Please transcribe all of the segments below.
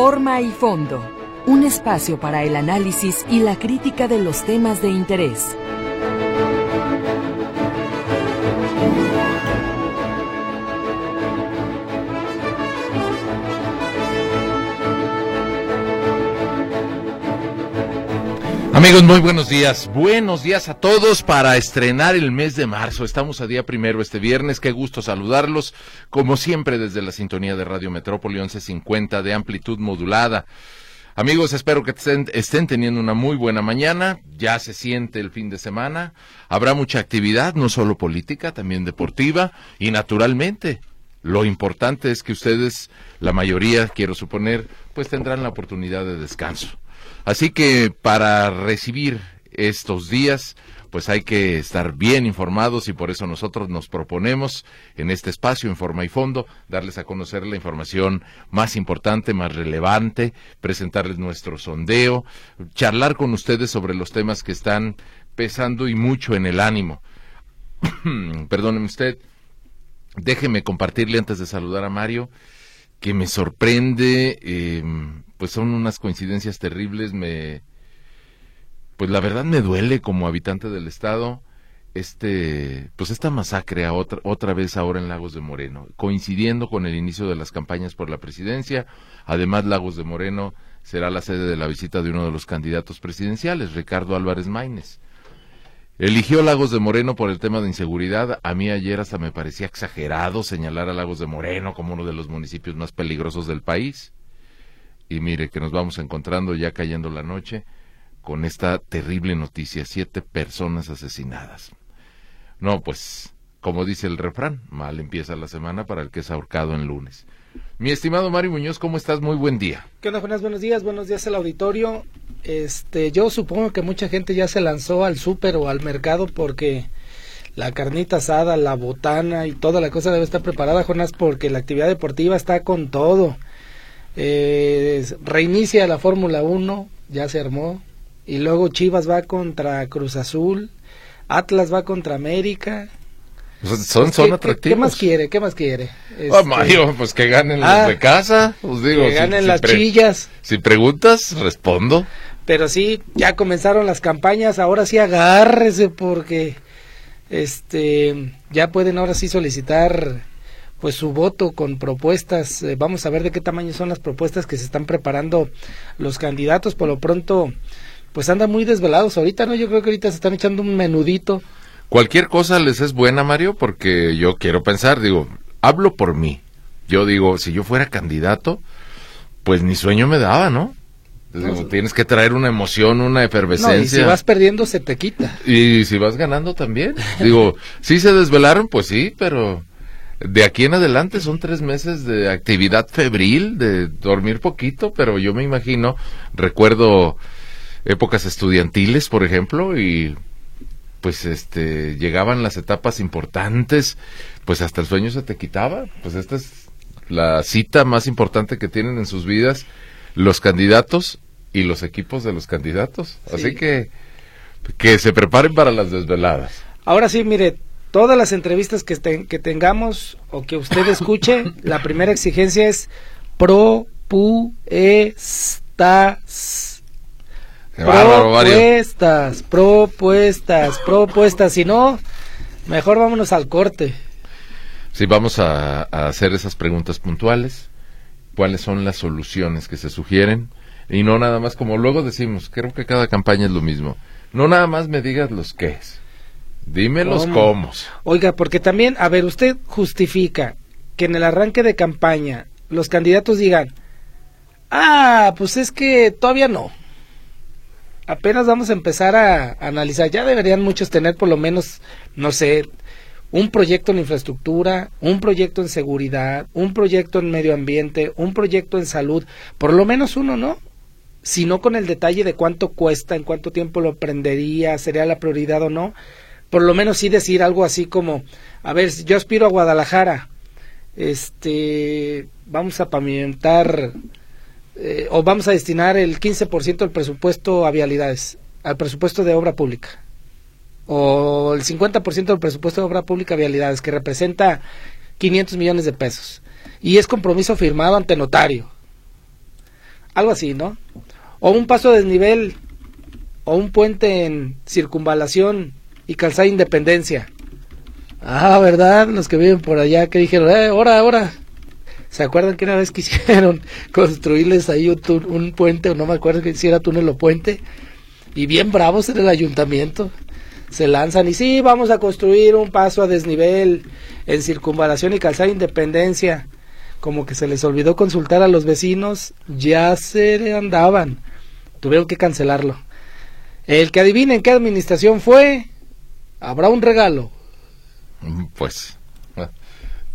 Forma y fondo. Un espacio para el análisis y la crítica de los temas de interés. Amigos, muy buenos días. Buenos días a todos para estrenar el mes de marzo. Estamos a día primero este viernes. Qué gusto saludarlos. Como siempre, desde la sintonía de Radio Metrópoli 1150 de amplitud modulada. Amigos, espero que estén, estén, teniendo una muy buena mañana. Ya se siente el fin de semana. Habrá mucha actividad, no solo política, también deportiva. Y naturalmente, lo importante es que ustedes, la mayoría, quiero suponer, pues tendrán la oportunidad de descanso. Así que para recibir estos días, pues hay que estar bien informados y por eso nosotros nos proponemos en este espacio, en forma y fondo, darles a conocer la información más importante, más relevante, presentarles nuestro sondeo, charlar con ustedes sobre los temas que están pesando y mucho en el ánimo. Perdóneme usted, déjeme compartirle antes de saludar a Mario que me sorprende, eh, pues son unas coincidencias terribles, me, pues la verdad me duele como habitante del estado, este, pues esta masacre a otra, otra vez ahora en Lagos de Moreno, coincidiendo con el inicio de las campañas por la presidencia, además Lagos de Moreno será la sede de la visita de uno de los candidatos presidenciales, Ricardo Álvarez Maínez. Eligió Lagos de Moreno por el tema de inseguridad. A mí ayer hasta me parecía exagerado señalar a Lagos de Moreno como uno de los municipios más peligrosos del país. Y mire que nos vamos encontrando ya cayendo la noche con esta terrible noticia, siete personas asesinadas. No, pues, como dice el refrán, mal empieza la semana para el que es ahorcado en lunes. Mi estimado Mario Muñoz, ¿cómo estás? Muy buen día. ¿Qué onda, Buenos días, buenos días al auditorio. Este, yo supongo que mucha gente ya se lanzó al súper o al mercado porque la carnita asada, la botana y toda la cosa debe estar preparada, Jonas, porque la actividad deportiva está con todo. Eh, reinicia la Fórmula 1, ya se armó. Y luego Chivas va contra Cruz Azul, Atlas va contra América, son, son atractivos. ¿Qué más quiere? ¿Qué más quiere? Mario, pues que ganen los ah, de casa. Pues digo, que ganen las chillas. Si preguntas, respondo. Pero sí, ya comenzaron las campañas. Ahora sí agárrese porque este ya pueden ahora sí solicitar pues su voto con propuestas. Eh, vamos a ver de qué tamaño son las propuestas que se están preparando los candidatos. Por lo pronto, pues andan muy desvelados ahorita, ¿no? Yo creo que ahorita se están echando un menudito Cualquier cosa les es buena, Mario, porque yo quiero pensar, digo, hablo por mí. Yo digo, si yo fuera candidato, pues ni sueño me daba, ¿no? Digo, tienes que traer una emoción, una efervescencia. y si vas perdiendo, se te quita. Y si vas ganando también. Digo, sí se desvelaron, pues sí, pero de aquí en adelante son tres meses de actividad febril, de dormir poquito, pero yo me imagino, recuerdo épocas estudiantiles, por ejemplo, y pues este llegaban las etapas importantes, pues hasta el sueño se te quitaba, pues esta es la cita más importante que tienen en sus vidas los candidatos y los equipos de los candidatos. Así que que se preparen para las desveladas. Ahora sí, mire, todas las entrevistas que, que tengamos o que usted escuche, la primera exigencia es propuestas propuestas, propuestas, propuestas. Si no, mejor vámonos al corte. Sí, vamos a, hacer esas preguntas puntuales. ¿Cuáles son las soluciones que se sugieren? Y no nada más, como luego decimos, creo que cada campaña es lo mismo. No nada más me digas los qué es. Dime los cómo. Oiga, porque también, a ver, usted justifica que en el arranque de campaña los candidatos digan, ah, pues es que todavía no apenas vamos a empezar a, analizar. Ya deberían muchos tener por lo menos, no sé, un proyecto en infraestructura, un proyecto en seguridad, un proyecto en medio ambiente, un proyecto en salud, por lo menos uno, ¿no? Si no con el detalle de cuánto cuesta, en cuánto tiempo lo prendería, sería la prioridad o no, por lo menos sí decir algo así como, a ver, yo aspiro a Guadalajara, este, vamos a pavimentar eh, o vamos a destinar el 15% del presupuesto a vialidades, al presupuesto de obra pública, o el 50% del presupuesto de obra pública a vialidades, que representa 500 millones de pesos. Y es compromiso firmado ante notario. algo así, ¿no? O un paso de desnivel, o un puente en circunvalación y calzada Independencia. Ah, ¿verdad? Los que viven por allá que dijeron, eh, ahora, ahora. ¿Se acuerdan que una vez quisieron construirles ahí un, puente, o no me acuerdo si era túnel o puente? Y bien bravos en el ayuntamiento. Se lanzan y sí, vamos a construir un paso a desnivel en circunvalación y calzada Independencia. Como que se les olvidó consultar a los vecinos, ya se andaban. Tuvieron que cancelarlo. El que adivinen qué administración fue, habrá un regalo. Pues,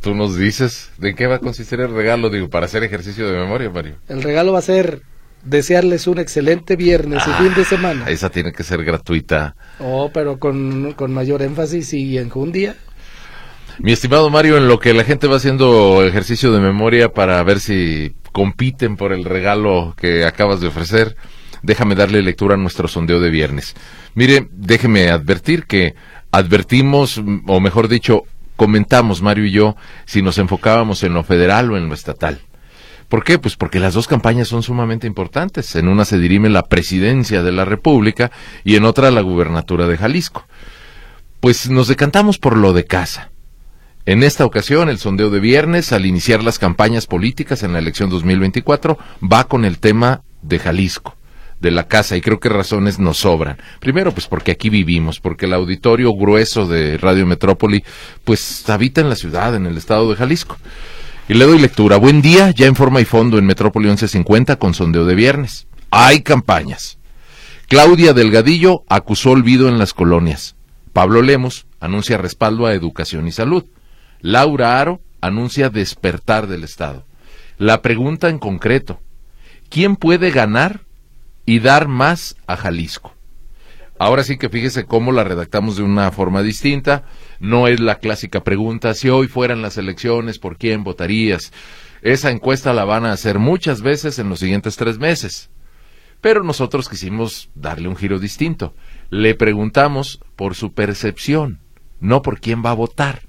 tú nos dices de qué va a consistir el regalo, digo, para hacer ejercicio de memoria, Mario. El regalo va a ser desearles un excelente viernes y fin de ah, semana. Esa tiene que ser gratuita. Oh, pero con, con mayor énfasis y enjundia. Mi estimado Mario, en lo que la gente va haciendo ejercicio de memoria para ver si compiten por el regalo que acabas de ofrecer, déjame darle lectura a nuestro sondeo de viernes. Mire, déjeme advertir que advertimos, o mejor dicho, comentamos Mario y yo si nos enfocábamos en lo federal o en lo estatal. ¿Por qué? Pues porque las dos campañas son sumamente importantes. En una se dirime la presidencia de la República y en otra la gubernatura de Jalisco. Pues nos decantamos por lo de casa. En esta ocasión, el sondeo de viernes, al iniciar las campañas políticas en la elección 2024, va con el tema de Jalisco, de la casa, y creo que razones nos sobran. Primero, pues porque aquí vivimos, porque el auditorio grueso de Radio Metrópoli, pues habita en la ciudad, en el estado de Jalisco. Y le doy lectura. Buen día, ya en forma y fondo en Metrópoli 1150 con sondeo de viernes. Hay campañas. Claudia Delgadillo acusó olvido en las colonias. Pablo Lemos anuncia respaldo a educación y salud. Laura Aro anuncia despertar del Estado. La pregunta en concreto, ¿quién puede ganar y dar más a Jalisco? Ahora sí que fíjese cómo la redactamos de una forma distinta. No es la clásica pregunta, si hoy fueran las elecciones, ¿por quién votarías? Esa encuesta la van a hacer muchas veces en los siguientes tres meses. Pero nosotros quisimos darle un giro distinto. Le preguntamos por su percepción, no por quién va a votar.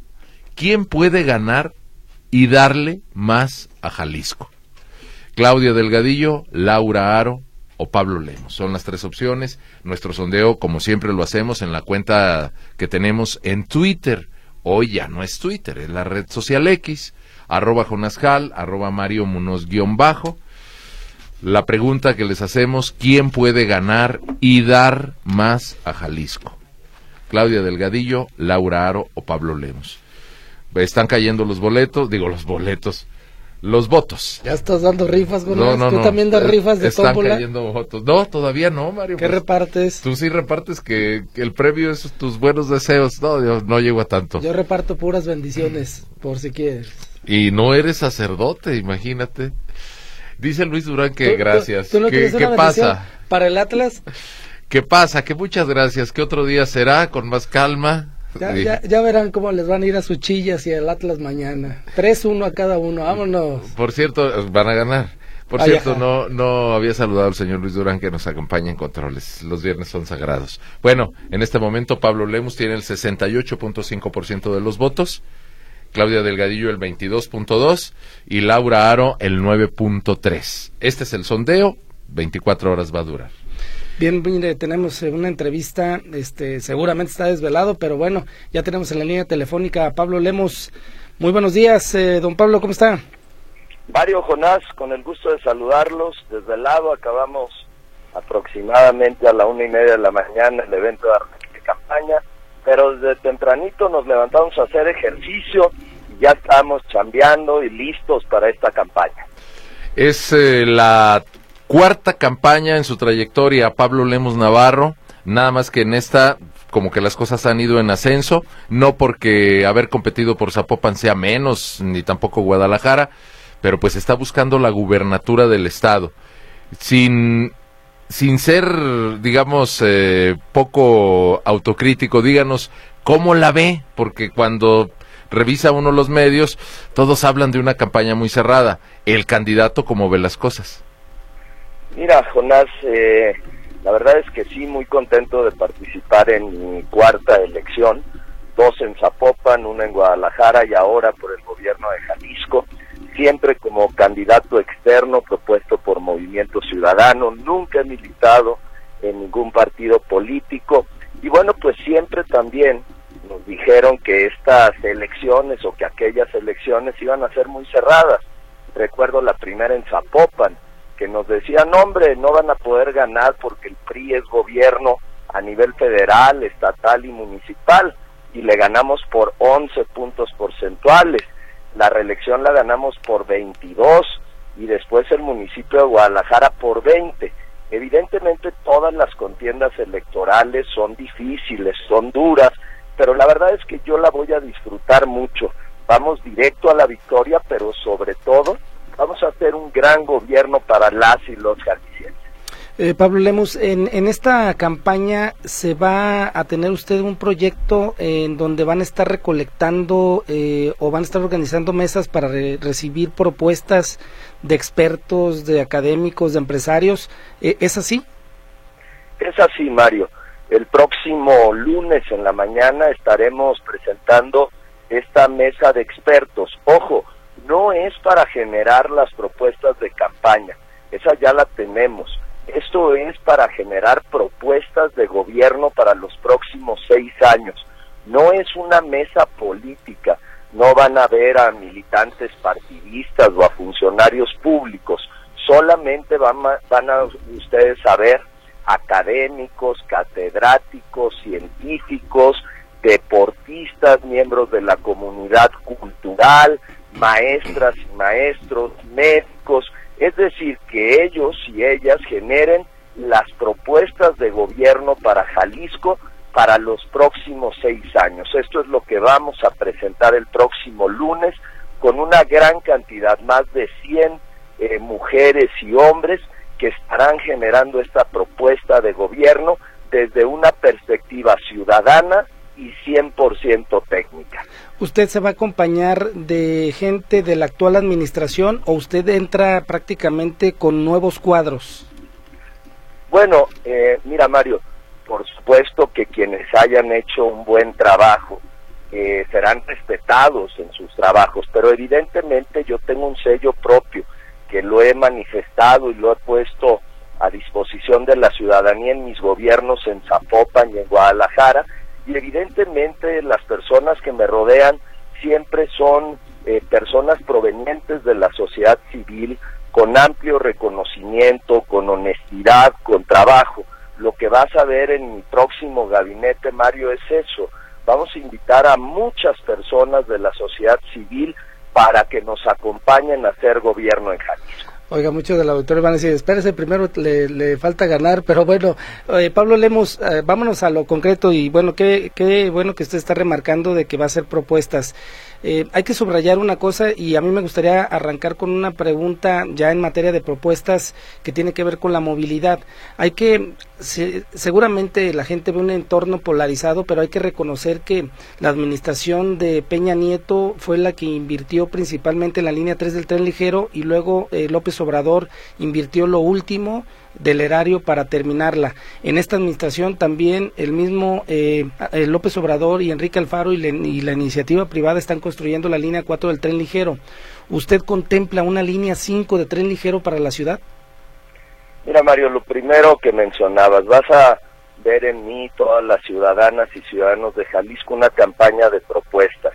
¿Quién puede ganar y darle más a Jalisco? Claudia Delgadillo, Laura Aro o Pablo Lemos. Son las tres opciones. Nuestro sondeo, como siempre lo hacemos, en la cuenta que tenemos en Twitter. Hoy ya no es Twitter, es la red social X, arroba Jonascal, arroba Mario Munoz guion bajo. La pregunta que les hacemos, ¿quién puede ganar y dar más a Jalisco? Claudia Delgadillo, Laura Aro o Pablo Lemos están cayendo los boletos, digo los boletos, los votos. Ya estás dando rifas, No, no, ¿Tú también das rifas de Están cayendo votos. No, todavía no, Mario. ¿Qué pues, repartes? Tú sí repartes que, el premio es tus buenos deseos. No, yo no llego a tanto. Yo reparto puras bendiciones, por si quieres. Y no eres sacerdote, imagínate. Dice Luis Durán que gracias. ¿Qué, pasa? Para el Atlas. ¿Qué pasa? Que muchas gracias. Que otro día será con más calma ya, ya, verán cómo les van a ir a sus chillas y al Atlas mañana. 3-1 a cada uno, vámonos. Por cierto, van a ganar. Por cierto, no, no había saludado al señor Luis Durán que nos acompaña en controles. Los viernes son sagrados. Bueno, en este momento Pablo Lemus tiene el 68.5% de los votos, Claudia Delgadillo el 22.2% y Laura Aro el 9.3%. Este es el sondeo, 24 horas va a durar. Bien, mire, tenemos eh, una entrevista, este, seguramente está desvelado, pero bueno, ya tenemos en la línea telefónica a Pablo Lemos. Muy buenos días, eh, don Pablo, ¿cómo está? Mario Jonás, con el gusto de saludarlos. Desvelado, acabamos aproximadamente a la una y media de la mañana el evento de campaña, pero desde tempranito nos levantamos a hacer ejercicio y ya estamos chambeando y listos para esta campaña. Es eh, la cuarta campaña en su trayectoria Pablo Lemos Navarro, nada más que en esta como que las cosas han ido en ascenso, no porque haber competido por Zapopan sea menos, ni tampoco Guadalajara, pero pues está buscando la gubernatura del estado. Sin, sin ser, digamos, eh, poco autocrítico, díganos cómo la ve, porque cuando revisa uno los medios, todos hablan de una campaña muy cerrada. El candidato, ¿cómo ve las cosas? Mira, Jonás, eh, la verdad es que sí, muy contento de participar en mi cuarta elección, dos en Zapopan, una en Guadalajara y ahora por el gobierno de Jalisco. siempre como candidato externo propuesto por Movimiento Ciudadano, nunca he militado en ningún partido político y bueno, pues siempre también nos dijeron que estas elecciones o que aquellas elecciones iban a ser muy cerradas. Recuerdo la primera en Zapopan, que nos decían, hombre, no van a poder ganar porque el PRI es gobierno a nivel federal, estatal y municipal, y le ganamos por 11 puntos porcentuales. La reelección la ganamos por 22 y después el municipio de Guadalajara por 20. Evidentemente todas las contiendas electorales son difíciles, son duras, pero la verdad es que yo la voy a disfrutar mucho. Vamos directo a la victoria, pero sobre todo vamos a hacer un gran gobierno para las y los jaliscienses. Eh, Pablo Lemus, en, en, esta campaña se va a tener usted un proyecto en donde van a estar recolectando eh, o van a estar organizando mesas para recibir propuestas de expertos, de académicos, de empresarios. Eh, ¿Es así? Es así, Mario. El próximo lunes en la mañana estaremos presentando esta mesa de expertos. Ojo, no es para generar las propuestas de campaña, esa ya la tenemos esto es para generar propuestas de gobierno para los próximos seis años. No es una mesa política, no van a ver a militantes partidistas o a funcionarios públicos, solamente van a, van a ustedes a ver académicos, catedráticos, científicos, deportistas, miembros de la comunidad cultural, maestras y maestros, médicos, es decir, que ellos y ellas generen las propuestas de gobierno para Jalisco para los próximos seis años. Esto es lo que vamos a presentar el próximo lunes con una gran cantidad, más de 100 eh, mujeres y hombres que estarán generando esta propuesta de gobierno desde una perspectiva ciudadana y 100% técnica. ¿Usted se va a acompañar de gente de la actual administración o usted entra prácticamente con nuevos cuadros? Bueno, eh, mira Mario, por supuesto que quienes hayan hecho un buen trabajo eh, serán respetados en sus trabajos, pero evidentemente yo tengo un sello propio que lo he manifestado y lo he puesto a disposición de la ciudadanía en mis gobiernos en Zapopan y en Guadalajara, y evidentemente las personas que me rodean siempre son eh, personas provenientes de la sociedad civil con amplio reconocimiento, con honestidad, con trabajo. Lo que vas a ver en mi próximo gabinete, Mario, es eso. Vamos a invitar a muchas personas de la sociedad civil para que nos acompañen a hacer gobierno en Jalisco. Oiga, muchos del auditorio van a decir, espérese, primero le, falta ganar, pero bueno, eh, Pablo Lemos, eh, vámonos a lo concreto y bueno, qué, bueno que usted está remarcando de que va a hacer propuestas. Eh, hay que subrayar una cosa y a mí me gustaría arrancar con una pregunta ya en materia de propuestas que tiene que ver con la movilidad. Hay que, seguramente la gente ve un entorno polarizado, pero hay que reconocer que la administración de Peña Nieto fue la que invirtió principalmente en la línea 3 del tren ligero y luego eh, López Obrador invirtió lo último del erario para terminarla. En esta administración también el mismo eh, López Obrador y Enrique Alfaro y, la iniciativa privada están construyendo la línea 4 del tren ligero. ¿Usted contempla una línea 5 de tren ligero para la ciudad? Mira Mario, lo primero que mencionabas, vas a ver en mí, todas las ciudadanas y ciudadanos de Jalisco, una campaña de propuestas.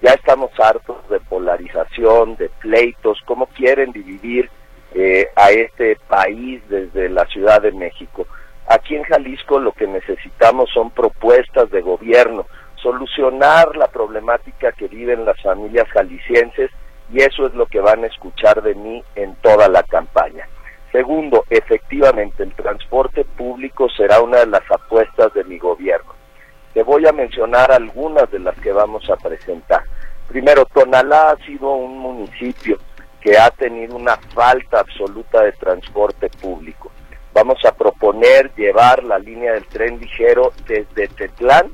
Ya estamos hartos de polarización, de pleitos, cómo quieren dividir eh, a este país desde la Ciudad de México. Aquí en Jalisco lo que necesitamos son propuestas de gobierno, solucionar la problemática que viven las familias jaliscienses y eso es lo que van a escuchar de mí en toda la campaña. Segundo, efectivamente, el transporte público será una de las apuestas de mi gobierno. Te voy a mencionar algunas de las que vamos a presentar. Primero, Tonalá ha sido un municipio que ha tenido una falta absoluta de transporte público. Vamos a proponer llevar la línea del tren ligero desde Tetlán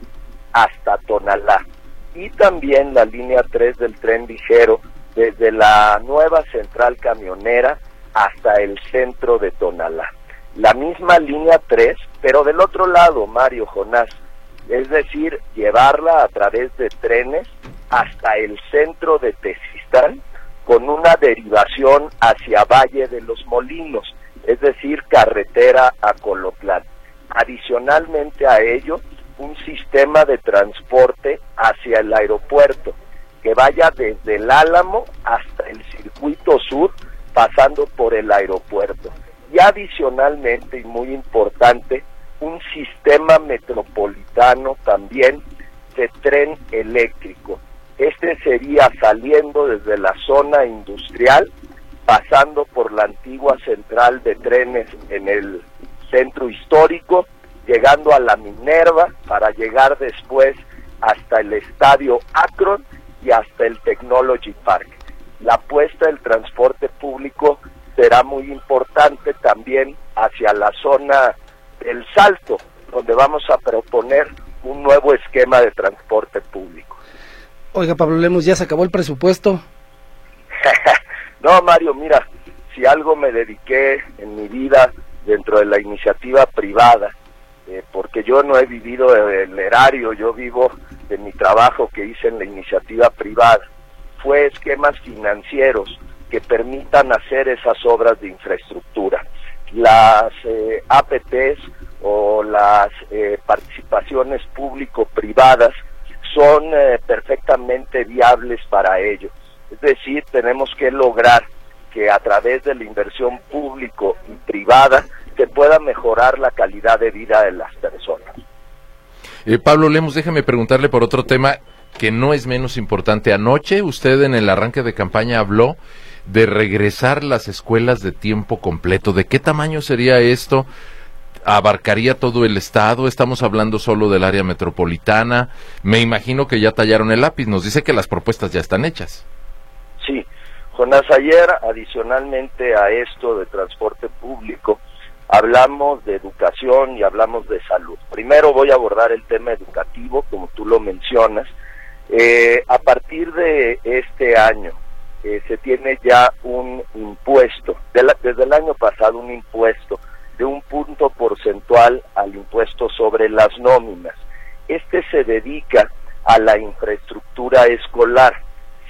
hasta Tonalá y también la línea 3 del tren ligero desde la nueva central camionera hasta el centro de Tonalá. La misma línea 3, pero del otro lado, Mario Jonás, es decir, llevarla a través de trenes hasta el centro de Tezistán con una derivación hacia Valle de los Molinos, es decir, carretera a Colotlán. Adicionalmente a ello, un sistema de transporte hacia el aeropuerto que vaya desde el Álamo hasta el circuito sur, pasando por el aeropuerto. Y adicionalmente, y muy importante, un sistema metropolitano también de tren eléctrico. Este sería saliendo desde la zona industrial, pasando por la antigua central de trenes en el centro histórico, llegando a la Minerva para llegar después hasta el estadio Akron y hasta el Technology Park. La apuesta del transporte público será muy importante también hacia la zona del Salto, donde vamos a proponer un nuevo esquema de transporte público. Oiga, Pablo Lemos, ¿ya se acabó el presupuesto? no, Mario, mira, si algo me dediqué en mi vida dentro de la iniciativa privada, eh, porque yo no he vivido el erario, yo vivo de mi trabajo que hice en la iniciativa privada, fue esquemas financieros que permitan hacer esas obras de infraestructura. Las eh, APTs o las eh, participaciones público-privadas son eh, perfectamente viables para ello. Es decir, tenemos que lograr que a través de la inversión público y privada se pueda mejorar la calidad de vida de las personas. Eh, Pablo Lemos, déjeme preguntarle por otro tema que no es menos importante. Anoche usted en el arranque de campaña habló de regresar las escuelas de tiempo completo. ¿De qué tamaño sería esto? Abarcaría todo el estado, estamos hablando solo del área metropolitana. Me imagino que ya tallaron el lápiz, nos dice que las propuestas ya están hechas. Sí, Jonás, ayer adicionalmente a esto de transporte público, hablamos de educación y hablamos de salud. Primero voy a abordar el tema educativo, como tú lo mencionas. Eh, a partir de este año eh, se tiene ya un impuesto, desde el año pasado un impuesto de un punto porcentual al impuesto sobre las nóminas. Este se dedica a la infraestructura escolar.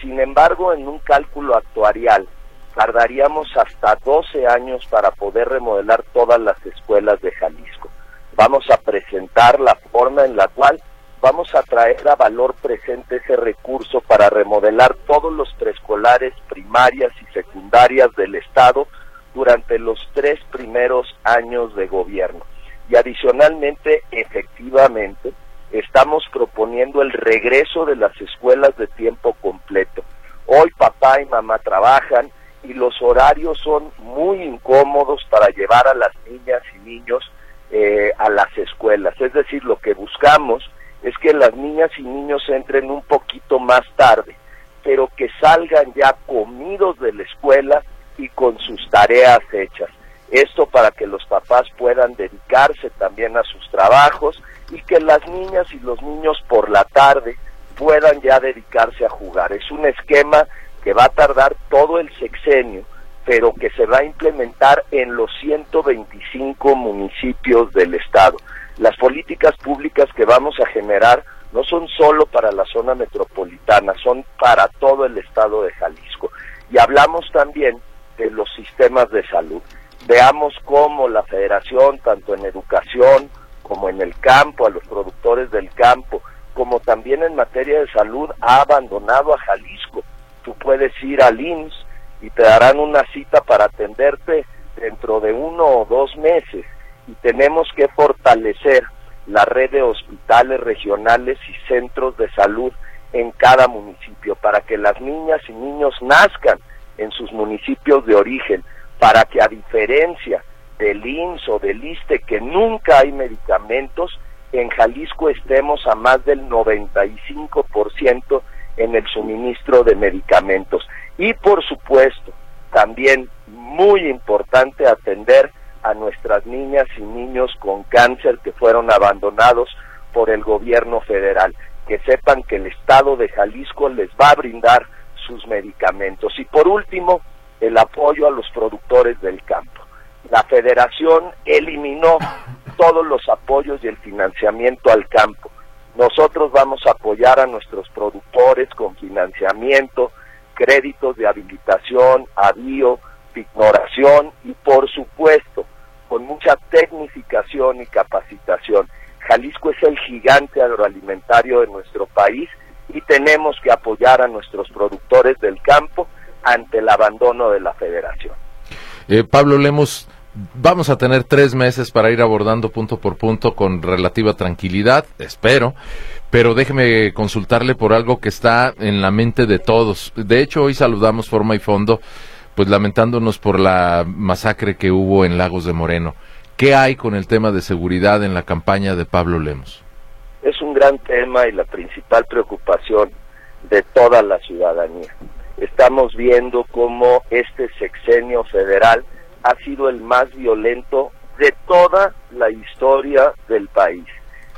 Sin embargo, en un cálculo actuarial, tardaríamos hasta 12 años para poder remodelar todas las escuelas de Jalisco. Vamos a presentar la forma en la cual vamos a traer a valor presente ese recurso para remodelar todos los preescolares, primarias y secundarias del Estado durante los tres primeros años de gobierno. Y adicionalmente, efectivamente, estamos proponiendo el regreso de las escuelas de tiempo completo. Hoy papá y mamá trabajan y los horarios son muy incómodos para llevar a las niñas y niños eh, a las escuelas. Es decir, lo que buscamos es que las niñas y niños entren un poquito más tarde, pero que salgan ya comidos de la escuela y con sus tareas hechas. Esto para que los papás puedan dedicarse también a sus trabajos y que las niñas y los niños por la tarde puedan ya dedicarse a jugar. Es un esquema que va a tardar todo el sexenio, pero que se va a implementar en los 125 municipios del estado. Las políticas públicas que vamos a generar no son solo para la zona metropolitana, son para todo el estado de Jalisco. Y hablamos también de los sistemas de salud. Veamos cómo la federación, tanto en educación como en el campo, a los productores del campo, como también en materia de salud, ha abandonado a Jalisco. Tú puedes ir al IMSS y te darán una cita para atenderte dentro de uno o dos meses. Y tenemos que fortalecer la red de hospitales regionales y centros de salud en cada municipio para que las niñas y niños nazcan en sus municipios de origen, para que a diferencia del INS o del ISTE, que nunca hay medicamentos, en Jalisco estemos a más del 95% en el suministro de medicamentos. Y por supuesto, también muy importante atender a nuestras niñas y niños con cáncer que fueron abandonados por el gobierno federal. Que sepan que el Estado de Jalisco les va a brindar sus medicamentos. Y por último, el apoyo a los productores del campo. La federación eliminó todos los apoyos y el financiamiento al campo. Nosotros vamos a apoyar a nuestros productores con financiamiento, créditos de habilitación innovación y por supuesto con mucha tecnificación y capacitación. Jalisco es el gigante agroalimentario de nuestro país y tenemos que apoyar a nuestros productores del campo ante el abandono de la federación. Eh, Pablo Lemos, vamos a tener tres meses para ir abordando punto por punto con relativa tranquilidad, espero, pero déjeme consultarle por algo que está en la mente de todos. De hecho, hoy saludamos forma y fondo, pues lamentándonos por la masacre que hubo en Lagos de Moreno. ¿Qué hay con el tema de seguridad en la campaña de Pablo Lemos? Es un gran tema y la principal preocupación de toda la ciudadanía. Estamos viendo cómo este sexenio federal ha sido el más violento de toda la historia del país.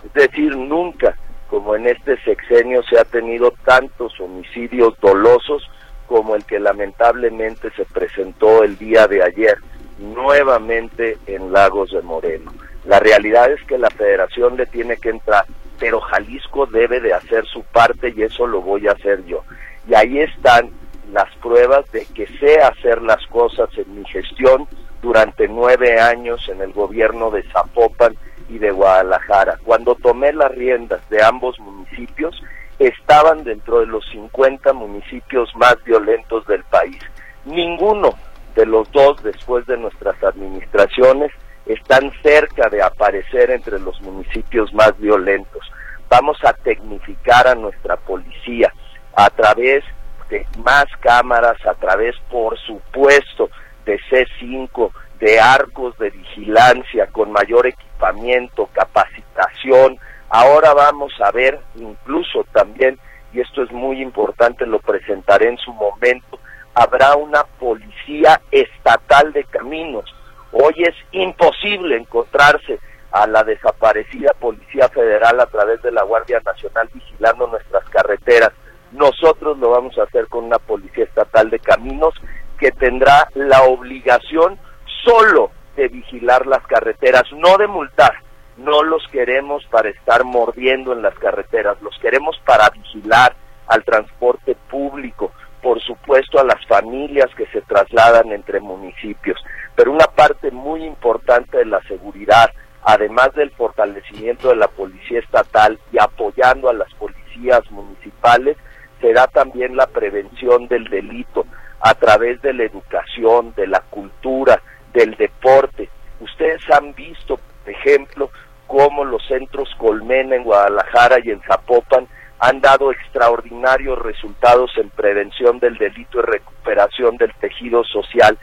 Es decir, nunca como en este sexenio se ha tenido tantos homicidios dolosos como el que lamentablemente se presentó el día de ayer nuevamente en Lagos de Moreno. La realidad es que la federación le tiene que entrar, pero Jalisco debe de hacer su parte y eso lo voy a hacer yo. Y ahí están las pruebas de que sé hacer las cosas en mi gestión durante nueve años en el gobierno de Zapopan y de Guadalajara. Cuando tomé las riendas de ambos municipios, estaban dentro de los 50 municipios más violentos del país. Ninguno de los dos, después de nuestras administraciones, están cerca de aparecer entre los municipios más violentos. Vamos a tecnificar a nuestra policía a través de más cámaras, a través, por supuesto, de C5, de arcos de vigilancia con mayor equipamiento, capacitación. Ahora vamos a ver incluso también, y esto es muy importante, lo presentaré en su momento, habrá una policía estatal de caminos. Hoy es imposible encontrarse a la desaparecida Policía Federal a través de la Guardia Nacional vigilando nuestras carreteras. Nosotros lo vamos a hacer con una Policía Estatal de Caminos que tendrá la obligación solo de vigilar las carreteras, no de multar. No los queremos para estar mordiendo en las carreteras, los queremos para vigilar al transporte público, por supuesto a las familias que se trasladan entre municipios. Pero una parte muy importante de la seguridad, además del fortalecimiento de la policía estatal y apoyando a las policías municipales, será también la prevención del delito a través de la educación, de la cultura, del deporte. Ustedes han visto, por ejemplo, cómo los centros Colmena en Guadalajara y en Zapopan han dado extraordinarios resultados en prevención del delito y recuperación del tejido social.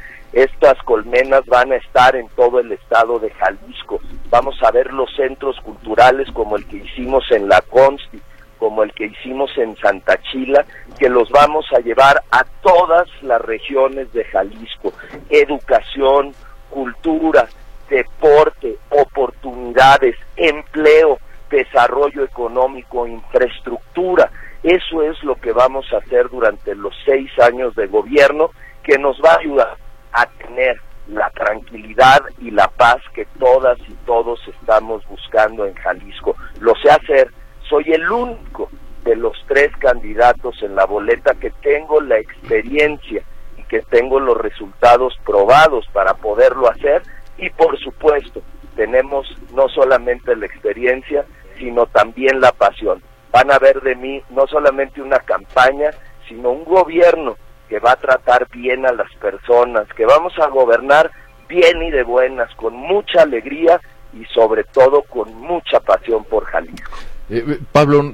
Colmenas van a estar en todo el estado de Jalisco. Vamos a ver los centros culturales como el que hicimos en La Consti, como el que hicimos en Santa Chila, que los vamos a llevar a todas las regiones de Jalisco. Educación, cultura, deporte, oportunidades, empleo, desarrollo económico, infraestructura. Eso es lo que vamos a hacer durante los seis años de gobierno que nos va a ayudar a tener la tranquilidad y la paz que todas y todos estamos buscando en Jalisco. Lo sé hacer soy el único de los tres candidatos en la boleta que tengo la experiencia y que tengo los resultados probados para poderlo hacer y por supuesto tenemos no solamente la experiencia sino también la pasión. Van a ver de mí no solamente una campaña sino un gobierno que va a tratar bien a las personas, que vamos a gobernar bien y de buenas, con mucha alegría y sobre todo con mucha pasión por Jalisco. Eh, Pablo,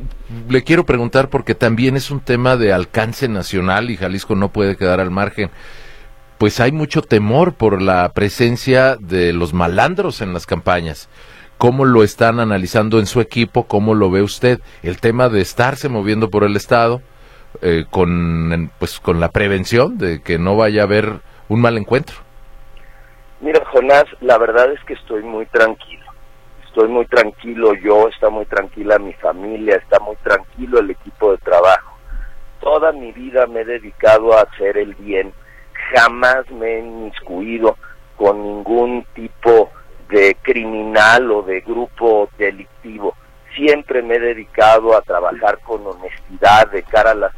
le quiero preguntar porque también es un tema de alcance nacional y Jalisco no puede quedar al margen. Pues hay mucho temor por la presencia de los malandros en las campañas. ¿Cómo lo están analizando en su equipo? ¿Cómo lo ve usted? El tema de estarse moviendo por el Estado eh, con, pues, con la prevención de que no vaya a haber un mal encuentro. Mira, Jonás, la verdad es que estoy muy tranquilo estoy muy tranquilo yo, está muy tranquila mi familia, está muy tranquilo el equipo de trabajo. Toda mi vida me he dedicado a hacer el bien, jamás me he inmiscuido con ningún tipo de criminal o de grupo delictivo. Siempre me he dedicado a trabajar con honestidad de cara a las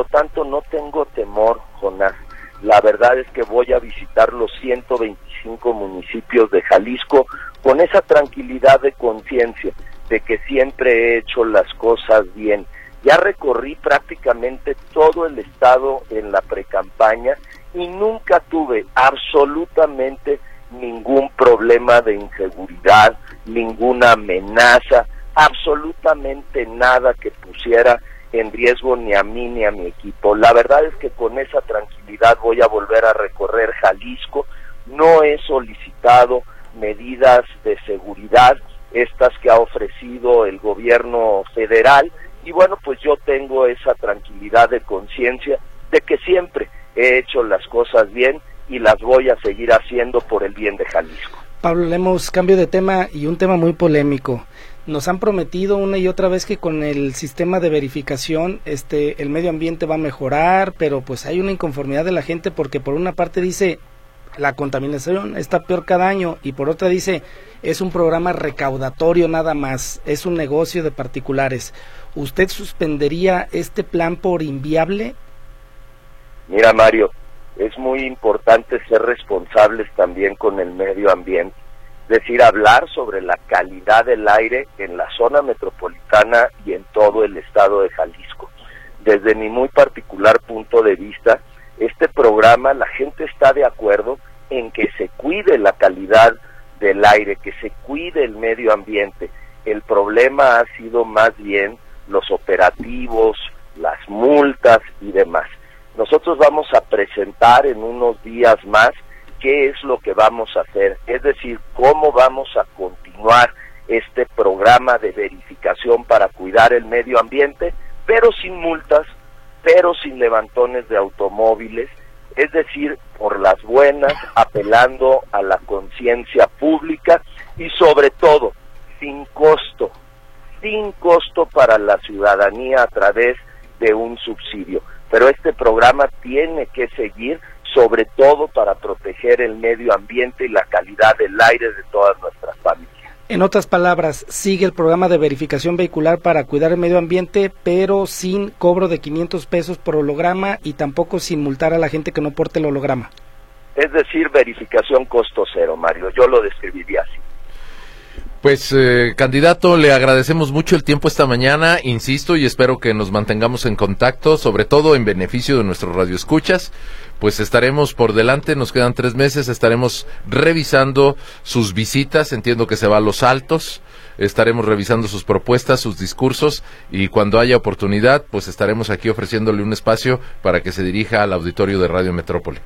lo tanto, no tengo temor, Jonás. la verdad es que voy a visitar los 125 municipios de Jalisco con esa tranquilidad de conciencia de que siempre he hecho las cosas bien. Ya recorrí prácticamente todo el estado en la precampaña y nunca tuve absolutamente ningún problema de inseguridad, ninguna amenaza, absolutamente nada que pusiera en riesgo ni a mí ni a mi equipo. La verdad es que con esa tranquilidad voy a volver a recorrer Jalisco. No he solicitado medidas de seguridad, estas que ha ofrecido el gobierno federal. Y bueno, pues yo tengo esa tranquilidad de conciencia de que siempre he hecho las cosas bien y las voy a seguir haciendo por el bien de Jalisco. Pablo Lemos, cambio de tema y un tema muy polémico nos han prometido una y otra vez que con el sistema de verificación este el medio ambiente va a mejorar, pero pues hay una inconformidad de la gente porque por una parte dice la contaminación está peor cada año y por otra dice es un programa recaudatorio nada más, es un negocio de particulares. ¿Usted suspendería este plan por inviable? Mira Mario, es muy importante ser responsables también con el medio ambiente decir, hablar sobre la calidad del aire en la zona metropolitana y en todo el estado de Jalisco. Desde mi muy particular punto de vista, este programa, la gente está de acuerdo en que se cuide la calidad del aire, que se cuide el medio ambiente. El problema ha sido más bien los operativos, las multas y demás. Nosotros vamos a presentar en unos días más qué es lo que vamos a hacer, es decir, cómo vamos a continuar este programa de verificación para cuidar el medio ambiente, pero sin multas, pero sin levantones de automóviles, es decir, por las buenas, apelando a la conciencia pública y sobre todo sin costo, sin costo para la ciudadanía a través de un subsidio. Pero este programa tiene que seguir sobre todo para proteger el medio ambiente y la calidad del aire de todas nuestras familias. En otras palabras, sigue el programa de verificación vehicular para cuidar el medio ambiente, pero sin cobro de 500 pesos por holograma y tampoco sin multar a la gente que no porte el holograma. Es decir, verificación costo cero, Mario. Yo lo describiría así. Pues, eh, candidato, le agradecemos mucho el tiempo esta mañana, insisto, y espero que nos mantengamos en contacto, sobre todo en beneficio de nuestros radioescuchas. Pues estaremos por delante, nos quedan tres meses, estaremos revisando sus visitas, entiendo que se va a los altos, estaremos revisando sus propuestas, sus discursos, y cuando haya oportunidad, pues estaremos aquí ofreciéndole un espacio para que se dirija al auditorio de Radio Metrópoli.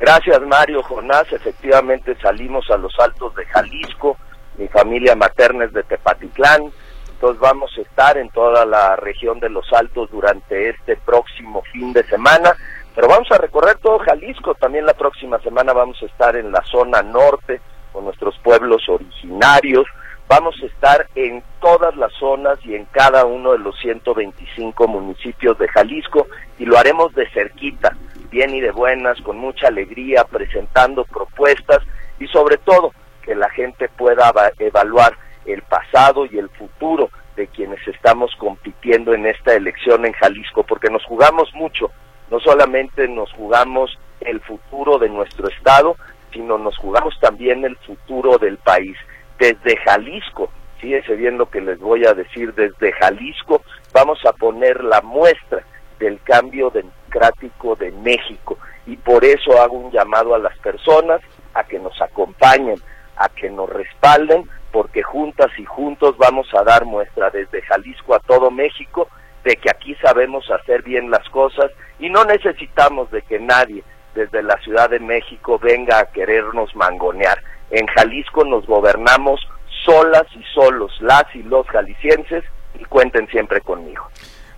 Gracias, Mario Jonás. Efectivamente, salimos a los altos de Jalisco mi familia materna es de Tepatitlán, entonces vamos a estar en toda la región de los Altos durante este próximo fin de semana, pero vamos a recorrer todo Jalisco, también la próxima semana vamos a estar en la zona norte con nuestros pueblos originarios, vamos a estar en todas las zonas y en cada uno de los 125 municipios de Jalisco y lo haremos de cerquita, bien y de buenas, con mucha alegría, presentando propuestas y sobre todo que la gente pueda evaluar el pasado y el futuro de quienes estamos compitiendo en esta elección en Jalisco, porque nos jugamos mucho, no solamente nos jugamos el futuro de nuestro estado, sino nos jugamos también el futuro del país. Desde Jalisco, fíjense bien lo que les voy a decir, desde Jalisco vamos a poner la muestra del cambio democrático de México y por eso hago un llamado a las personas a que nos acompañen, a que nos respalden, porque juntas y juntos vamos a dar muestra desde Jalisco a todo México de que aquí sabemos hacer bien las cosas y no necesitamos de que nadie desde la Ciudad de México venga a querernos mangonear. En Jalisco nos gobernamos solas y solos, las y los jaliscienses, y cuenten siempre conmigo.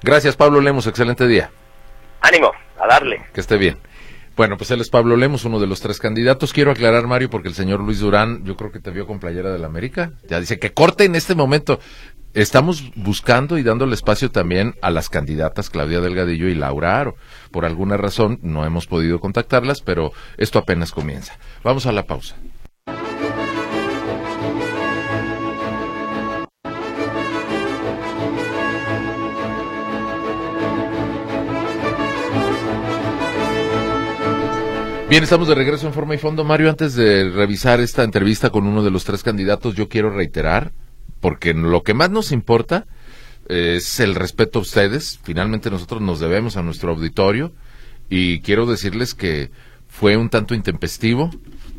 Gracias, Pablo Lemos. Excelente día. Ánimo, a darle. Que esté bien. Bueno, pues él es Pablo Lemos, uno de los tres candidatos. Quiero aclarar, Mario, porque el señor Luis Durán, yo creo que te vio con playera de la América. Ya dice que corte en este momento. Estamos buscando y dándole espacio también a las candidatas Claudia Delgadillo y Laura Aro. Por alguna razón no hemos podido contactarlas, pero esto apenas comienza. Vamos a la pausa. Bien, estamos de regreso en forma y fondo. Mario, antes de revisar esta entrevista con uno de los tres candidatos, yo quiero reiterar, porque lo que más nos importa es el respeto a ustedes. Finalmente nosotros nos debemos a nuestro auditorio y quiero decirles que fue un tanto intempestivo.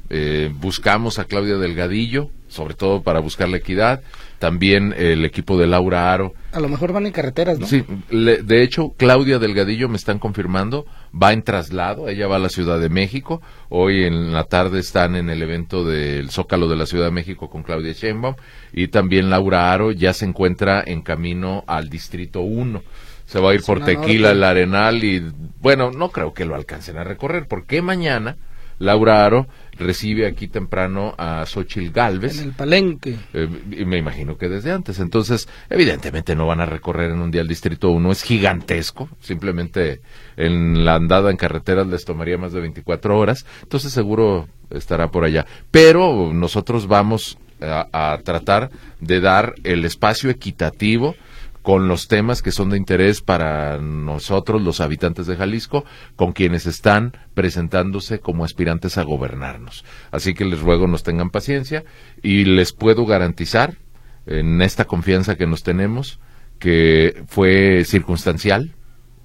Eh, buscamos a Claudia Delgadillo, sobre todo para buscar la equidad. También el equipo de Laura Aro. A lo mejor van en carreteras, ¿no? Sí, de hecho, Claudia Delgadillo me están confirmando, va en traslado, ella va a la Ciudad de México. Hoy en la tarde están en el evento del Zócalo de la Ciudad de México con Claudia Sheinbaum. Y también Laura Aro ya se encuentra en camino al Distrito 1 se va a ir por Tequila, el Arenal y bueno, no creo que lo alcancen a recorrer porque mañana Laura Aro recibe aquí temprano a Xochil Galvez. En el palenque. Eh, y me imagino que desde antes. Entonces, evidentemente no van a recorrer en un día el Distrito 1, es gigantesco. Simplemente en la andada en carreteras les tomaría más de 24 horas. Entonces, seguro estará por allá. Pero nosotros vamos a tratar de dar el espacio equitativo con los temas que son de interés para nosotros, los habitantes de Jalisco, con quienes están presentándose como aspirantes a gobernarnos. Así que les ruego nos tengan paciencia y les puedo garantizar, en esta confianza que nos tenemos, que fue circunstancial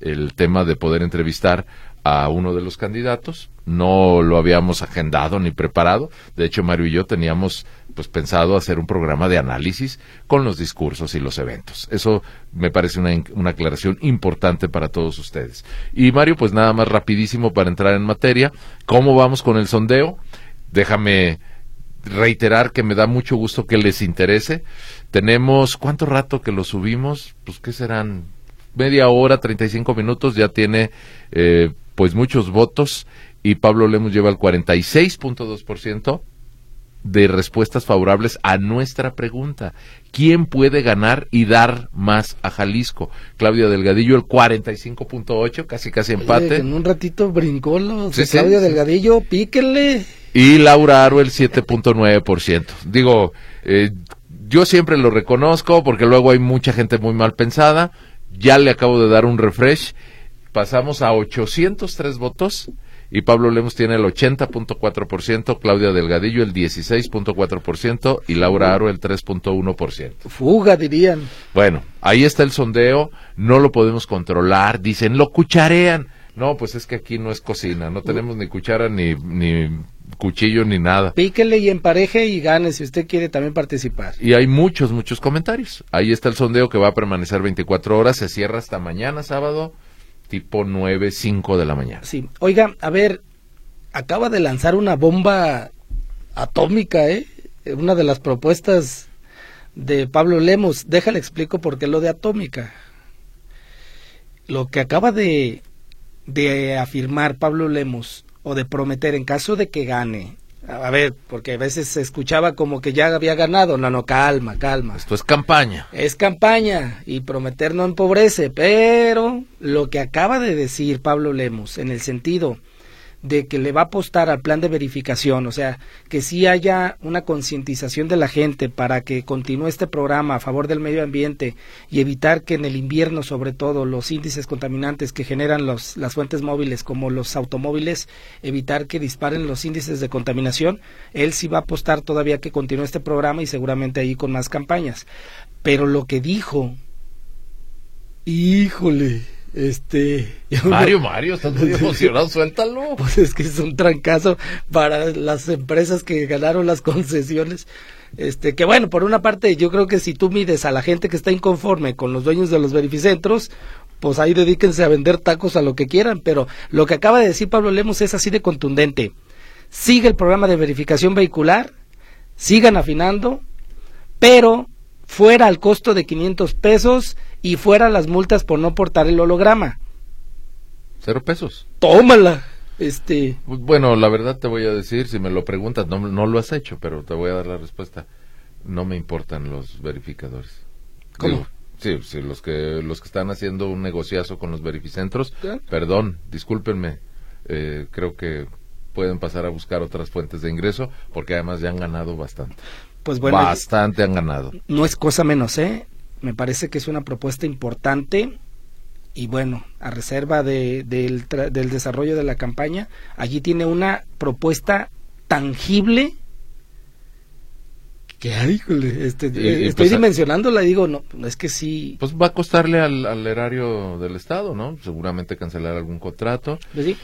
el tema de poder entrevistar a uno de los candidatos. No lo habíamos agendado ni preparado. De hecho, Mario y yo teníamos pues pensado hacer un programa de análisis con los discursos y los eventos. Eso me parece una, una aclaración importante para todos ustedes. Y Mario, pues nada más rapidísimo para entrar en materia. ¿Cómo vamos con el sondeo? Déjame reiterar que me da mucho gusto que les interese. Tenemos, ¿cuánto rato que lo subimos? Pues, ¿qué serán? Media hora, 35 minutos, ya tiene eh, pues muchos votos y Pablo Lemos lleva el 46.2% de respuestas favorables a nuestra pregunta. ¿Quién puede ganar y dar más a Jalisco? Claudia Delgadillo el 45.8, casi casi empate. en un ratito brincó los Claudia Delgadillo, píquenle. Y Laura Aro el 7.9%. Digo, eh, yo siempre lo reconozco porque luego hay mucha gente muy mal pensada. Ya le acabo de dar un refresh. Pasamos a 803 votos y Pablo Lemos tiene el 80.4%, Claudia Delgadillo el 16.4% y Laura Aro el 3.1%. Fuga, dirían. Bueno, ahí está el sondeo, no lo podemos controlar, dicen, lo cucharean. No, pues es que aquí no es cocina, no tenemos ni cuchara ni, ni cuchillo ni nada. Píquele y empareje y gane si usted quiere también participar. Y hay muchos, muchos comentarios. Ahí está el sondeo que va a permanecer 24 horas, se cierra hasta mañana sábado tipo 9, 5 de la mañana. Sí, oiga, a ver, acaba de lanzar una bomba atómica, ¿eh? Una de las propuestas de Pablo Lemos. Déjale explico por qué lo de atómica. Lo que acaba de, de afirmar Pablo Lemos o de prometer en caso de que gane a ver, porque a veces se escuchaba como que ya había ganado. No, no, calma, calma. Esto es campaña. Es campaña y prometer no empobrece, pero lo que acaba de decir Pablo Lemos en el sentido de que le va a apostar al plan de verificación, o sea, que sí haya una concientización de la gente para que continúe este programa a favor del medio ambiente y evitar que en el invierno, sobre todo, los índices contaminantes que generan las fuentes móviles como los automóviles, evitar que disparen los índices de contaminación, él sí va a apostar todavía que continúe este programa y seguramente ahí con más campañas. Pero lo que dijo, híjole, este. Mario, Mario, estás muy emocionado, suéltalo. Pues es que es un trancazo para las empresas que ganaron las concesiones. Este, que bueno, por una parte, yo creo que si tú mides a la gente que está inconforme con los dueños de los verificentros, pues ahí dedíquense a vender tacos a lo que quieran, pero lo que acaba de decir Pablo Lemos es así de contundente. Sigue el programa de verificación vehicular, sigan afinando, pero fuera al costo de 500 pesos y fuera las multas por no portar el holograma. Cero pesos. Tómala. Este. Bueno, la verdad te voy a decir, si me lo preguntas, no, no lo has hecho, pero te voy a dar la respuesta. No me importan los verificadores. ¿Cómo? sí, sí, los que los que están haciendo un negociazo con los verificentros, perdón, discúlpenme, eh, creo que pueden pasar a buscar otras fuentes de ingreso porque además ya han ganado bastante. Pues bueno, bastante han ganado. No es cosa menos, ¿eh? Me parece que es una propuesta importante y bueno, a reserva de, del, del desarrollo de la campaña, allí tiene una propuesta tangible que ay, este, eh, estoy pues, dimensionándola digo, no, es que sí. Pues va a costarle al, al erario del Estado, ¿no? Seguramente cancelar algún contrato. Pues sí.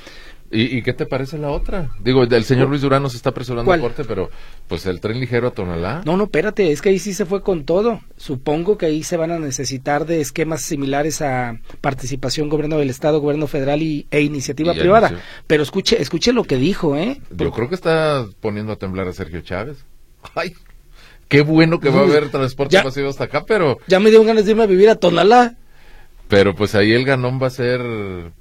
¿Y, qué te parece la otra? Digo, el señor Luis Durán nos está apresurando a corte, pero pues el tren ligero a Tonalá. No, no, espérate, es que ahí sí se fue con todo. Supongo que ahí se van a necesitar de esquemas similares a participación gobierno del Estado, gobierno federal y, e iniciativa privada. Pero escuche, escuche lo que dijo, ¿eh? Yo creo que está poniendo a temblar a Sergio Chávez. Ay, qué bueno que va a haber transporte masivo hasta acá, pero... Ya me dio ganas de irme a vivir a Tonalá. Pero pues ahí el ganón va a ser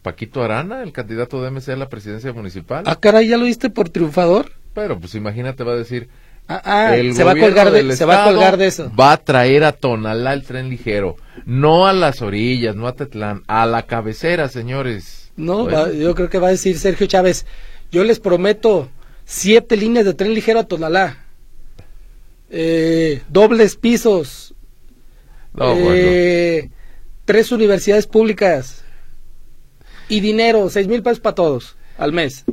Paquito Arana, el candidato de MC a la presidencia municipal. Ah, caray, ¿ya lo viste por triunfador? Pero pues imagínate, va a decir... Ah, ah se, va a colgar de, se va a colgar de eso. Va a traer a Tonalá el tren ligero. No a las orillas, no a Tetlán, a la cabecera, señores. No, yo creo que va a decir Sergio Chávez, yo les prometo siete líneas de tren ligero a Tonalá. Eh, dobles pisos. No, eh, tres universidades públicas y dinero, seis mil pesos para todos al mes.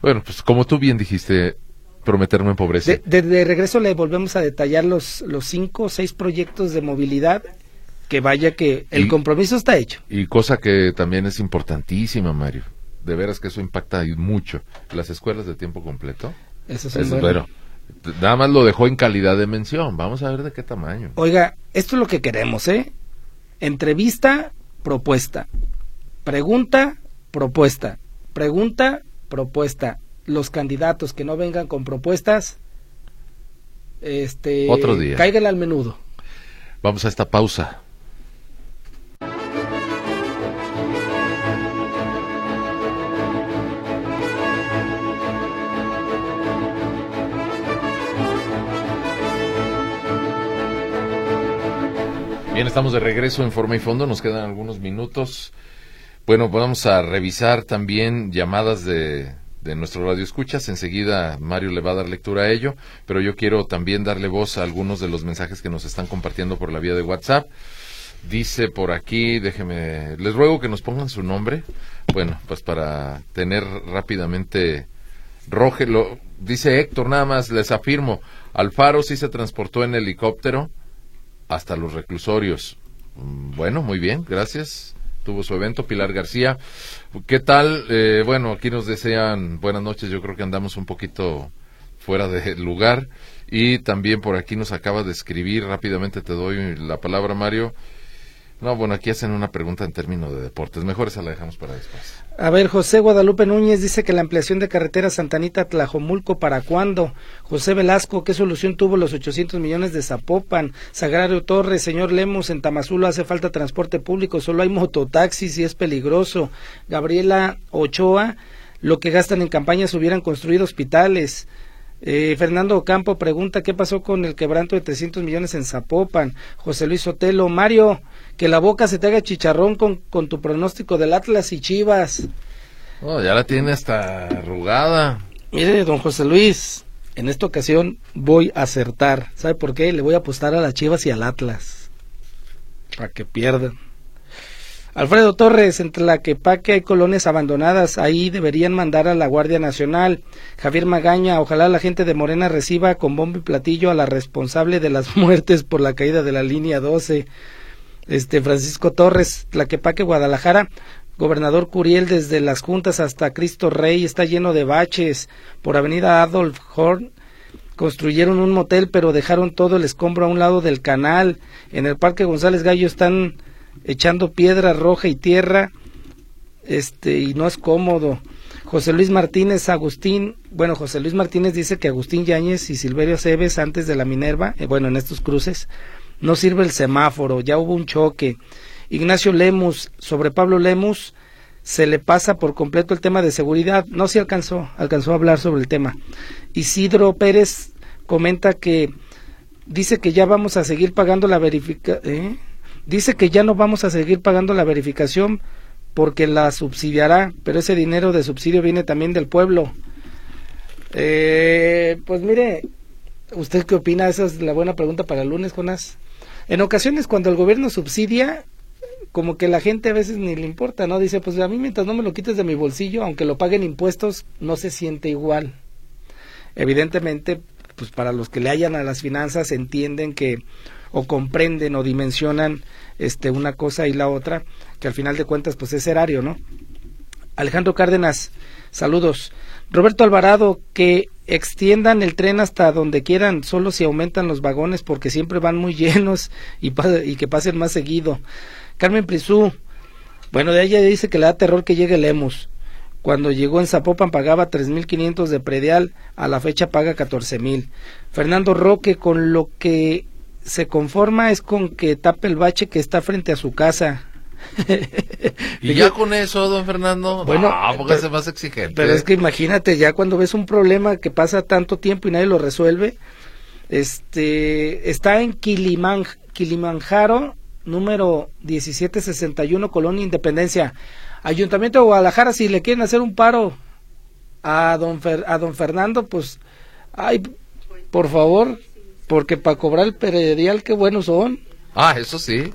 Bueno, pues como tú bien dijiste, prometerme en pobreza. De, regreso le volvemos a detallar los, los cinco o seis proyectos de movilidad que vaya que el compromiso está hecho. Y cosa que también es importantísima, Mario. De veras que eso impacta mucho. Las escuelas de tiempo completo. Eso es bueno. Nada más lo dejó en calidad de mención. Vamos a ver de qué tamaño. Oiga, esto es lo que queremos, ¿eh? Entrevista, propuesta. Pregunta, propuesta. Pregunta, propuesta. Los candidatos que no vengan con propuestas, este, otro día. Caigan al menudo. Vamos a esta pausa. Bien, estamos de regreso en forma y fondo, nos quedan algunos minutos. Bueno, vamos a revisar también llamadas de, de nuestro radio escuchas. Enseguida Mario le va a dar lectura a ello, pero yo quiero también darle voz a algunos de los mensajes que nos están compartiendo por la vía de WhatsApp. Dice por aquí, déjeme, les ruego que nos pongan su nombre. Bueno, pues para tener rápidamente Roge, lo, dice Héctor, nada más les afirmo, Alfaro sí se transportó en helicóptero hasta los reclusorios. Mm, bueno, muy bien, gracias. Tuvo su evento Pilar García. ¿Qué tal? Eh, bueno, aquí nos desean buenas noches. Yo creo que andamos un poquito fuera de lugar. Y también por aquí nos acaba de escribir, rápidamente te doy la palabra, Mario. No, bueno, aquí hacen una pregunta en términos de deportes. Mejor esa la dejamos para después. A ver, José Guadalupe Núñez dice que la ampliación de carretera Santanita Tlajomulco, ¿para cuándo? José Velasco, ¿qué solución tuvo los 800 millones de Zapopan? Sagrario Torres, señor Lemos, en Tamazula hace falta transporte público, solo hay mototaxis y es peligroso. Gabriela Ochoa, lo que gastan en campañas hubieran construido hospitales. Eh, Fernando Ocampo pregunta qué pasó con el quebranto de 300 millones en Zapopan. José Luis Otelo, Mario, que la boca se te haga chicharrón con, con tu pronóstico del Atlas y Chivas. Oh, ya la tiene hasta arrugada. Mire, don José Luis, en esta ocasión voy a acertar. ¿Sabe por qué? Le voy a apostar a las Chivas y al Atlas. Para que pierdan. Alfredo Torres, entre la que Paque hay colonias abandonadas, ahí deberían mandar a la Guardia Nacional. Javier Magaña, ojalá la gente de Morena reciba con bombo y platillo a la responsable de las muertes por la caída de la línea 12 este Francisco Torres, Tlaquepaque, Guadalajara, gobernador Curiel desde las juntas hasta Cristo Rey está lleno de baches. Por Avenida Adolf Horn construyeron un motel pero dejaron todo el escombro a un lado del canal. En el Parque González Gallo están echando piedra roja y tierra. Este y no es cómodo. José Luis Martínez, Agustín, bueno, José Luis Martínez dice que Agustín Yáñez y Silverio Cebes antes de la Minerva, eh, bueno, en estos cruces, no sirve el semáforo, ya hubo un choque. Ignacio Lemus, sobre Pablo Lemus, se le pasa por completo el tema de seguridad. No se alcanzó, alcanzó a hablar sobre el tema. Isidro Pérez comenta que dice que ya vamos a seguir pagando la verificación. ¿eh? Dice que ya no vamos a seguir pagando la verificación porque la subsidiará, pero ese dinero de subsidio viene también del pueblo. Eh, pues mire, ¿usted qué opina? Esa es la buena pregunta para el lunes, Jonás. En ocasiones cuando el gobierno subsidia, como que la gente a veces ni le importa, ¿no? Dice, pues a mí mientras no me lo quites de mi bolsillo, aunque lo paguen impuestos, no se siente igual. Evidentemente, pues para los que le hayan a las finanzas entienden que o comprenden o dimensionan este una cosa y la otra, que al final de cuentas pues es erario, ¿no? Alejandro Cárdenas, saludos. Roberto Alvarado, que extiendan el tren hasta donde quieran, solo si aumentan los vagones porque siempre van muy llenos y, y que pasen más seguido. Carmen Prisú, bueno, de ella dice que le da terror que llegue Lemus. Cuando llegó en Zapopan pagaba 3.500 de predial, a la fecha paga 14.000. Fernando Roque, con lo que se conforma es con que tape el bache que está frente a su casa. y ya con eso, don Fernando, bueno, no, más exigente. Pero es que imagínate, ya cuando ves un problema que pasa tanto tiempo y nadie lo resuelve, este, está en Kiliman, Kilimanjaro, número 1761, Colonia Independencia. Ayuntamiento de Guadalajara, si le quieren hacer un paro a don, a don Fernando, pues, ay, por favor, porque para cobrar el peredial, qué buenos son. Ah, eso sí.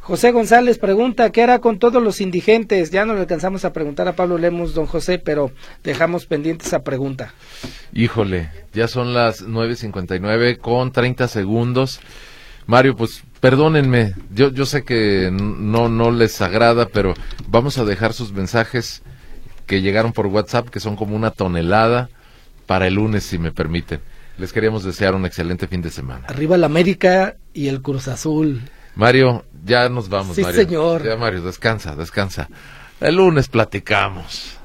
José González pregunta, ¿qué hará con todos los indigentes? Ya no le alcanzamos a preguntar a Pablo Lemos, don José, pero dejamos pendiente esa pregunta. Híjole, ya son las 9.59 con 30 segundos. Mario, pues perdónenme, yo, yo sé que no, no les agrada, pero vamos a dejar sus mensajes que llegaron por WhatsApp, que son como una tonelada, para el lunes, si me permiten. Les queríamos desear un excelente fin de semana. Arriba el América y el Cruz Azul. Mario, ya nos vamos, sí, Mario. señor. Ya, Mario, descansa, descansa. El lunes platicamos.